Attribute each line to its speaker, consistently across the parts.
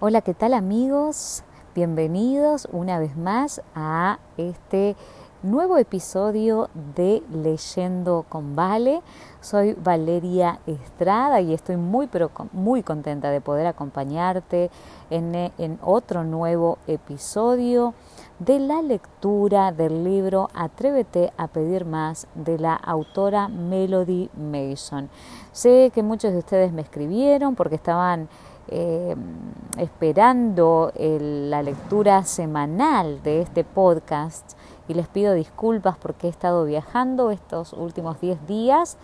Speaker 1: Hola, ¿qué tal amigos? Bienvenidos una vez más a este nuevo episodio de Leyendo con Vale. Soy Valeria Estrada y estoy muy, pero muy contenta de poder acompañarte en, en otro nuevo episodio de la lectura del libro Atrévete a pedir más de la autora Melody Mason. Sé que muchos de ustedes me escribieron porque estaban eh, esperando la lectura semanal de este podcast y les pido disculpas porque he estado viajando estos últimos 10 días.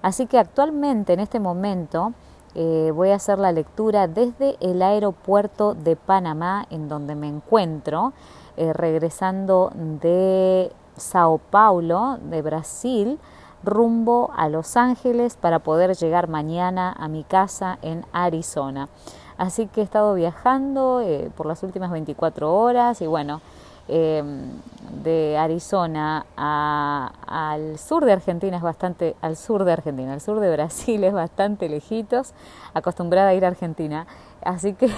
Speaker 1: Así que actualmente, en este momento, eh, voy a hacer la lectura desde el aeropuerto de Panamá, en donde me encuentro, eh, regresando de Sao Paulo, de Brasil, rumbo a Los Ángeles para poder llegar mañana a mi casa en Arizona. Así que he estado viajando eh, por las últimas 24 horas y bueno, em, de Arizona al sur de Argentina es bastante, al sur de Argentina, al sur de Brasil es bastante lejitos, acostumbrada a ir a Argentina. Así que,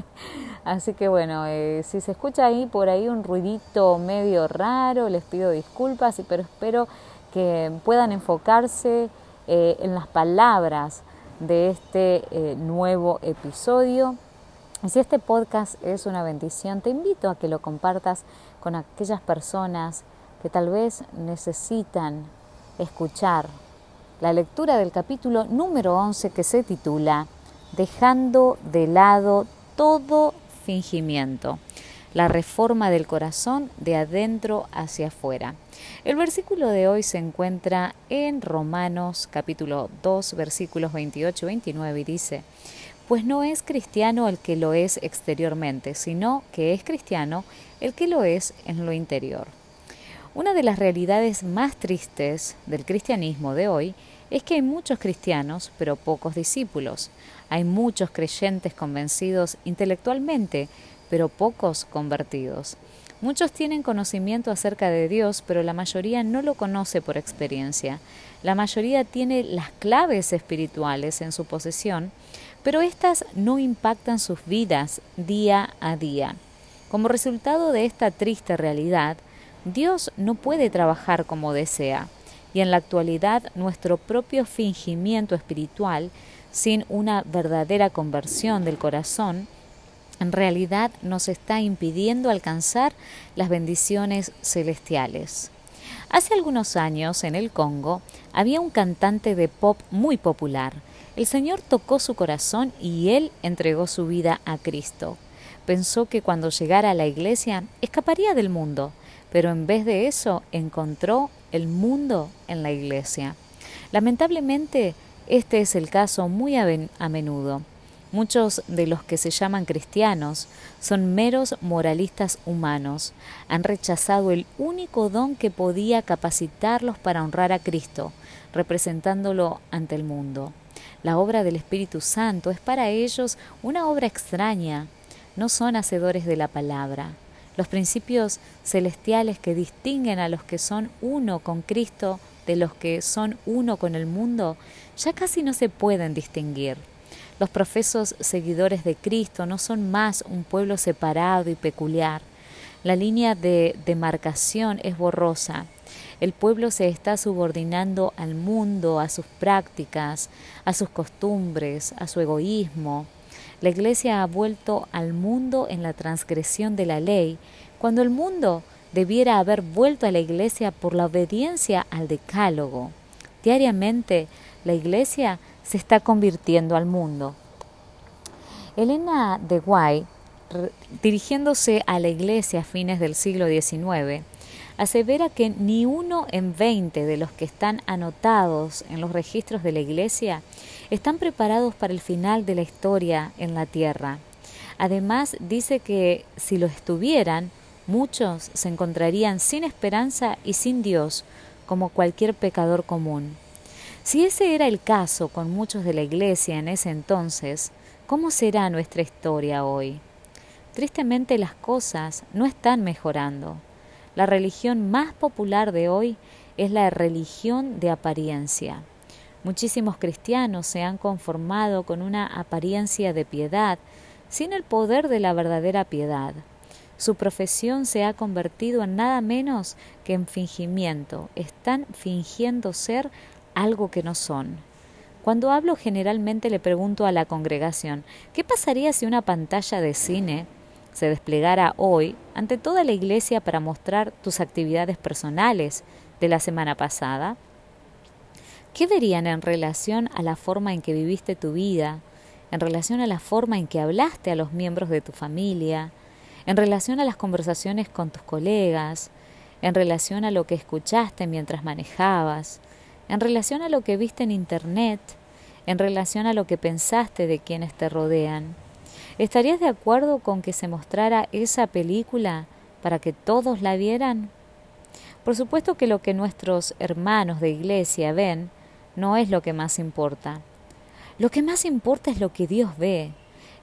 Speaker 1: así que bueno, eh, si se escucha ahí por ahí un ruidito medio raro, les pido disculpas, pero espero que puedan enfocarse eh, en las palabras de este eh, nuevo episodio. Y si este podcast es una bendición, te invito a que lo compartas con aquellas personas que tal vez necesitan escuchar la lectura del capítulo número 11 que se titula Dejando de lado todo fingimiento la reforma del corazón de adentro hacia afuera. El versículo de hoy se encuentra en Romanos capítulo 2 versículos 28-29 y dice, pues no es cristiano el que lo es exteriormente, sino que es cristiano el que lo es en lo interior. Una de las realidades más tristes del cristianismo de hoy es que hay muchos cristianos, pero pocos discípulos. Hay muchos creyentes convencidos intelectualmente, pero pocos convertidos. Muchos tienen conocimiento acerca de Dios, pero la mayoría no lo conoce por experiencia. La mayoría tiene las claves espirituales en su posesión, pero éstas no impactan sus vidas día a día. Como resultado de esta triste realidad, Dios no puede trabajar como desea, y en la actualidad nuestro propio fingimiento espiritual, sin una verdadera conversión del corazón, en realidad nos está impidiendo alcanzar las bendiciones celestiales. Hace algunos años, en el Congo, había un cantante de pop muy popular. El Señor tocó su corazón y él entregó su vida a Cristo. Pensó que cuando llegara a la iglesia escaparía del mundo, pero en vez de eso encontró el mundo en la iglesia. Lamentablemente, este es el caso muy a menudo. Muchos de los que se llaman cristianos son meros moralistas humanos. Han rechazado el único don que podía capacitarlos para honrar a Cristo, representándolo ante el mundo. La obra del Espíritu Santo es para ellos una obra extraña. No son hacedores de la palabra. Los principios celestiales que distinguen a los que son uno con Cristo de los que son uno con el mundo ya casi no se pueden distinguir. Los profesos seguidores de Cristo no son más un pueblo separado y peculiar. La línea de demarcación es borrosa. El pueblo se está subordinando al mundo, a sus prácticas, a sus costumbres, a su egoísmo. La Iglesia ha vuelto al mundo en la transgresión de la ley, cuando el mundo debiera haber vuelto a la Iglesia por la obediencia al decálogo. Diariamente, la Iglesia se está convirtiendo al mundo. Elena de Guay, dirigiéndose a la Iglesia a fines del siglo XIX, asevera que ni uno en veinte de los que están anotados en los registros de la Iglesia están preparados para el final de la historia en la tierra. Además, dice que si lo estuvieran, muchos se encontrarían sin esperanza y sin Dios, como cualquier pecador común. Si ese era el caso con muchos de la Iglesia en ese entonces, ¿cómo será nuestra historia hoy? Tristemente las cosas no están mejorando. La religión más popular de hoy es la religión de apariencia. Muchísimos cristianos se han conformado con una apariencia de piedad sin el poder de la verdadera piedad. Su profesión se ha convertido en nada menos que en fingimiento. Están fingiendo ser algo que no son. Cuando hablo generalmente le pregunto a la congregación, ¿qué pasaría si una pantalla de cine se desplegara hoy ante toda la iglesia para mostrar tus actividades personales de la semana pasada? ¿Qué verían en relación a la forma en que viviste tu vida, en relación a la forma en que hablaste a los miembros de tu familia, en relación a las conversaciones con tus colegas, en relación a lo que escuchaste mientras manejabas, en relación a lo que viste en Internet, en relación a lo que pensaste de quienes te rodean. ¿Estarías de acuerdo con que se mostrara esa película para que todos la vieran? Por supuesto que lo que nuestros hermanos de iglesia ven no es lo que más importa. Lo que más importa es lo que Dios ve.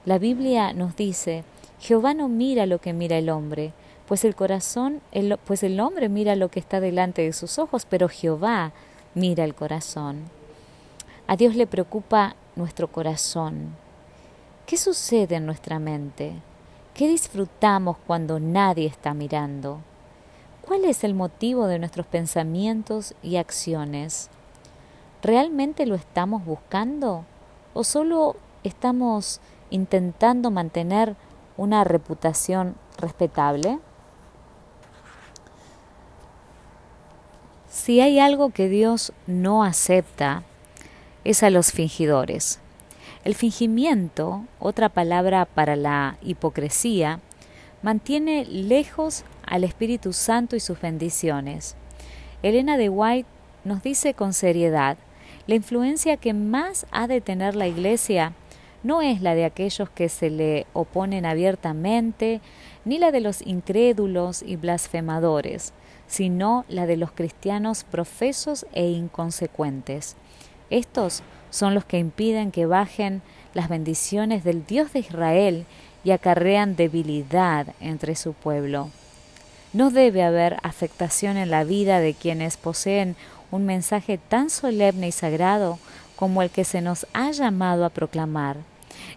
Speaker 1: La Biblia nos dice, Jehová no mira lo que mira el hombre, pues el corazón, pues el hombre mira lo que está delante de sus ojos, pero Jehová mira el corazón. A Dios le preocupa nuestro corazón. ¿Qué sucede en nuestra mente? ¿Qué disfrutamos cuando nadie está mirando? ¿Cuál es el motivo de nuestros pensamientos y acciones? ¿Realmente lo estamos buscando? ¿O solo estamos intentando mantener una reputación respetable? Si hay algo que Dios no acepta, es a los fingidores. El fingimiento, otra palabra para la hipocresía, mantiene lejos al Espíritu Santo y sus bendiciones. Elena de White nos dice con seriedad, la influencia que más ha de tener la Iglesia no es la de aquellos que se le oponen abiertamente, ni la de los incrédulos y blasfemadores, sino la de los cristianos profesos e inconsecuentes. Estos son los que impiden que bajen las bendiciones del Dios de Israel y acarrean debilidad entre su pueblo. No debe haber afectación en la vida de quienes poseen un mensaje tan solemne y sagrado como el que se nos ha llamado a proclamar.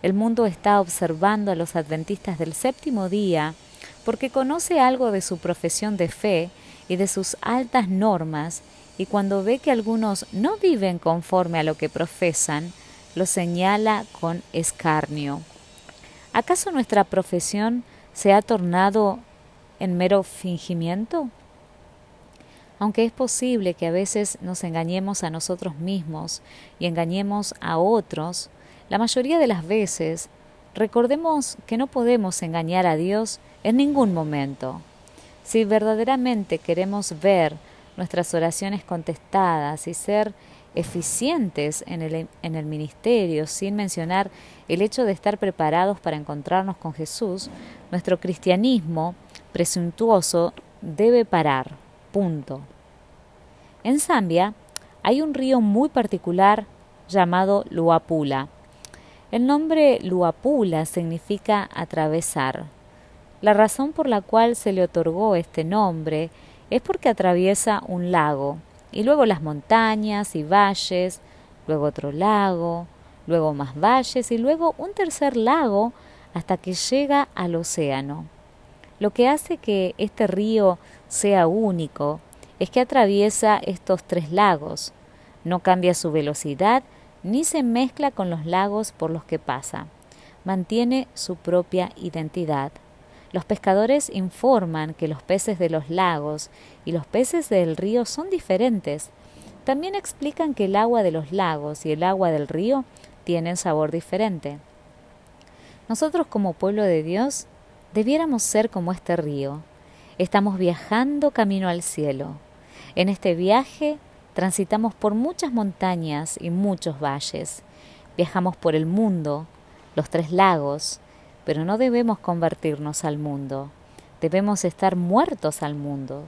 Speaker 1: El mundo está observando a los adventistas del séptimo día porque conoce algo de su profesión de fe y de sus altas normas, y cuando ve que algunos no viven conforme a lo que profesan, lo señala con escarnio. ¿Acaso nuestra profesión se ha tornado en mero fingimiento? Aunque es posible que a veces nos engañemos a nosotros mismos y engañemos a otros, la mayoría de las veces recordemos que no podemos engañar a Dios en ningún momento. Si verdaderamente queremos ver nuestras oraciones contestadas y ser eficientes en el, ministerio, sin mencionar el hecho de estar preparados para encontrarnos con Jesús, nuestro cristianismo presuntuoso debe parar. Punto. En Zambia hay un río muy particular llamado Luapula. El nombre Luapula significa atravesar. La razón por la cual se le otorgó este nombre es porque atraviesa un lago, y luego las montañas y valles, luego otro lago, luego más valles y luego un tercer lago hasta que llega al océano. Lo que hace que este río sea único es que atraviesa estos tres lagos, no cambia su velocidad ni se mezcla con los lagos por los que pasa, mantiene su propia identidad. Los pescadores informan que los peces de los lagos y los peces del río son diferentes. También explican que el agua de los lagos y el agua del río tienen sabor diferente. Nosotros como pueblo de Dios debiéramos ser como este río. Estamos viajando camino al cielo. En este viaje transitamos por muchas montañas y muchos valles. Viajamos por el mundo, los tres lagos, pero no debemos convertirnos al mundo. Debemos estar muertos al mundo,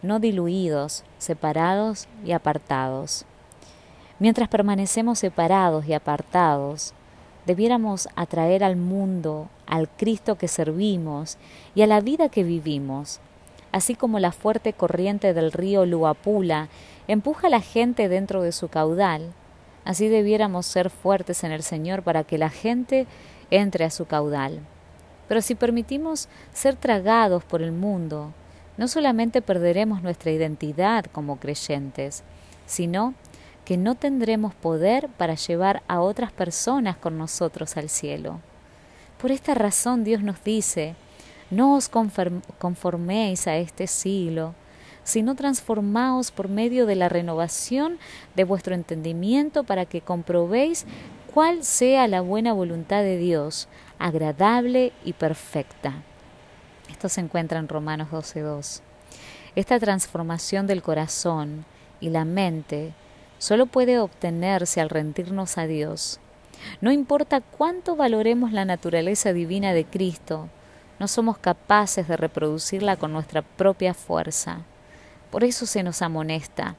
Speaker 1: no diluidos, separados y apartados. Mientras permanecemos separados y apartados, debiéramos atraer al mundo, al Cristo que servimos y a la vida que vivimos, así como la fuerte corriente del río Luapula empuja a la gente dentro de su caudal, así debiéramos ser fuertes en el Señor para que la gente entre a su caudal. Pero si permitimos ser tragados por el mundo, no solamente perderemos nuestra identidad como creyentes, sino que no tendremos poder para llevar a otras personas con nosotros al cielo. Por esta razón Dios nos dice, no os conforméis a este siglo, sino transformaos por medio de la renovación de vuestro entendimiento para que comprobéis cuál sea la buena voluntad de Dios, agradable y perfecta. Esto se encuentra en Romanos 12.2. Esta transformación del corazón y la mente solo puede obtenerse al rendirnos a Dios. No importa cuánto valoremos la naturaleza divina de Cristo, no somos capaces de reproducirla con nuestra propia fuerza. Por eso se nos amonesta.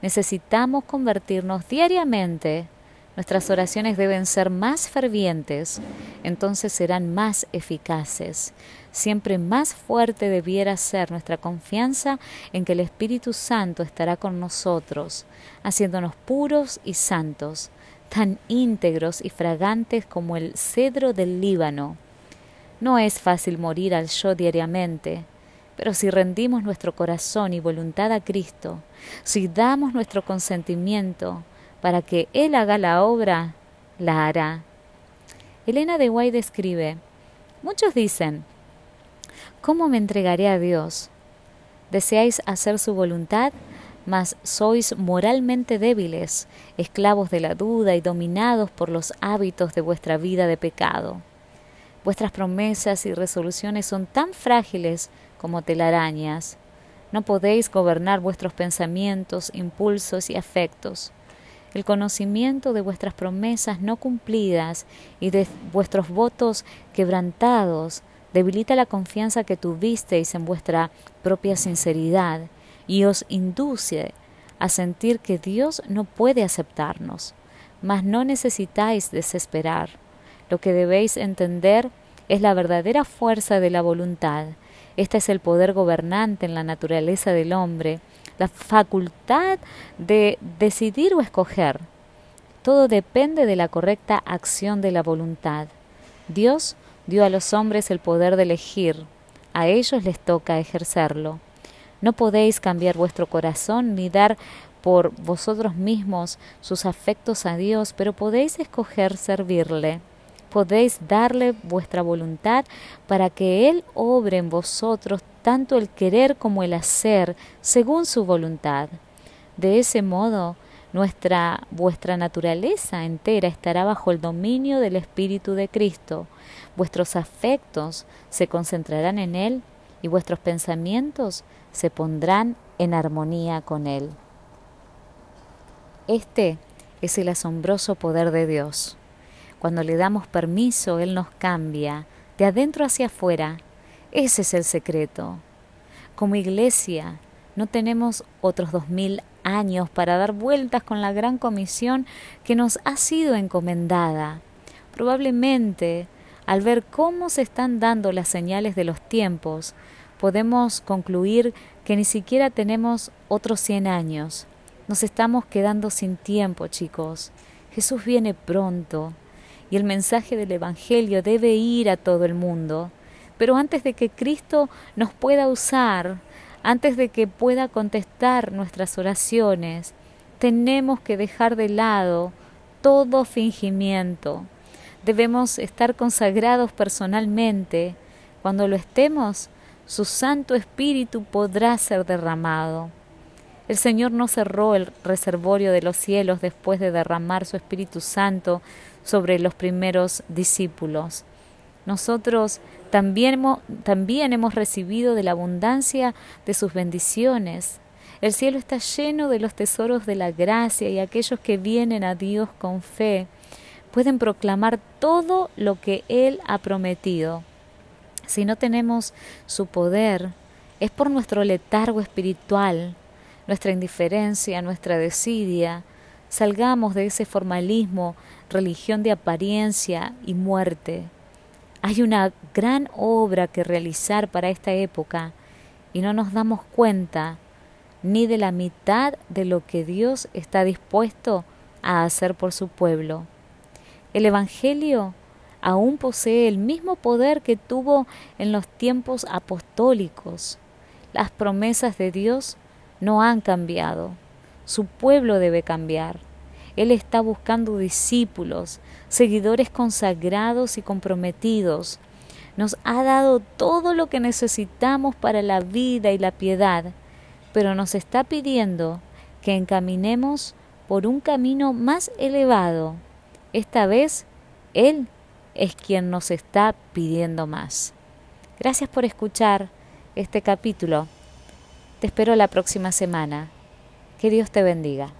Speaker 1: Necesitamos convertirnos diariamente. Nuestras oraciones deben ser más fervientes, entonces serán más eficaces. Siempre más fuerte debiera ser nuestra confianza en que el Espíritu Santo estará con nosotros, haciéndonos puros y santos, tan íntegros y fragantes como el cedro del Líbano. No es fácil morir al yo diariamente, pero si rendimos nuestro corazón y voluntad a Cristo, si damos nuestro consentimiento para que Él haga la obra, la hará. Elena de White escribe, muchos dicen, ¿cómo me entregaré a Dios? ¿Deseáis hacer su voluntad? mas sois moralmente débiles, esclavos de la duda y dominados por los hábitos de vuestra vida de pecado. Vuestras promesas y resoluciones son tan frágiles como telarañas. No podéis gobernar vuestros pensamientos, impulsos y afectos. El conocimiento de vuestras promesas no cumplidas y de vuestros votos quebrantados debilita la confianza que tuvisteis en vuestra propia sinceridad y os induce a sentir que Dios no puede aceptarnos. Mas no necesitáis desesperar. Lo que debéis entender es la verdadera fuerza de la voluntad este es el poder gobernante en la naturaleza del hombre, la facultad de decidir o escoger. Todo depende de la correcta acción de la voluntad. Dios dio a los hombres el poder de elegir, a ellos les toca ejercerlo. No podéis cambiar vuestro corazón ni dar por vosotros mismos sus afectos a Dios, pero podéis escoger servirle podéis darle vuestra voluntad para que Él obre en vosotros tanto el querer como el hacer según su voluntad. De ese modo, nuestra vuestra naturaleza entera estará bajo el dominio del Espíritu de Cristo. Vuestros afectos se concentrarán en Él y vuestros pensamientos se pondrán en armonía con Él. Este es el asombroso poder de Dios. Cuando le damos permiso, Él nos cambia de adentro hacia afuera. Ese es el secreto. Como iglesia, no tenemos otros dos mil años para dar vueltas con la gran comisión que nos ha sido encomendada. Probablemente, al ver cómo se están dando las señales de los tiempos, podemos concluir que ni siquiera tenemos otros cien años. Nos estamos quedando sin tiempo, chicos. Jesús viene pronto y el mensaje del Evangelio debe ir a todo el mundo. Pero antes de que Cristo nos pueda usar, antes de que pueda contestar nuestras oraciones, tenemos que dejar de lado todo fingimiento. Debemos estar consagrados personalmente. Cuando lo estemos, su Santo Espíritu podrá ser derramado. El Señor no cerró el reservorio de los cielos después de derramar su Espíritu Santo sobre los primeros discípulos. Nosotros también, también hemos recibido de la abundancia de sus bendiciones. El cielo está lleno de los tesoros de la gracia y aquellos que vienen a Dios con fe pueden proclamar todo lo que Él ha prometido. Si no tenemos su poder, es por nuestro letargo espiritual, nuestra indiferencia, nuestra desidia. Salgamos de ese formalismo religión de apariencia y muerte. Hay una gran obra que realizar para esta época y no nos damos cuenta ni de la mitad de lo que Dios está dispuesto a hacer por su pueblo. El Evangelio aún posee el mismo poder que tuvo en los tiempos apostólicos. Las promesas de Dios no han cambiado. Su pueblo debe cambiar. Él está buscando discípulos, seguidores consagrados y comprometidos. Nos ha dado todo lo que necesitamos para la vida y la piedad, pero nos está pidiendo que encaminemos por un camino más elevado. Esta vez, Él es quien nos está pidiendo más. Gracias por escuchar este capítulo. Te espero la próxima semana. Que Dios te bendiga.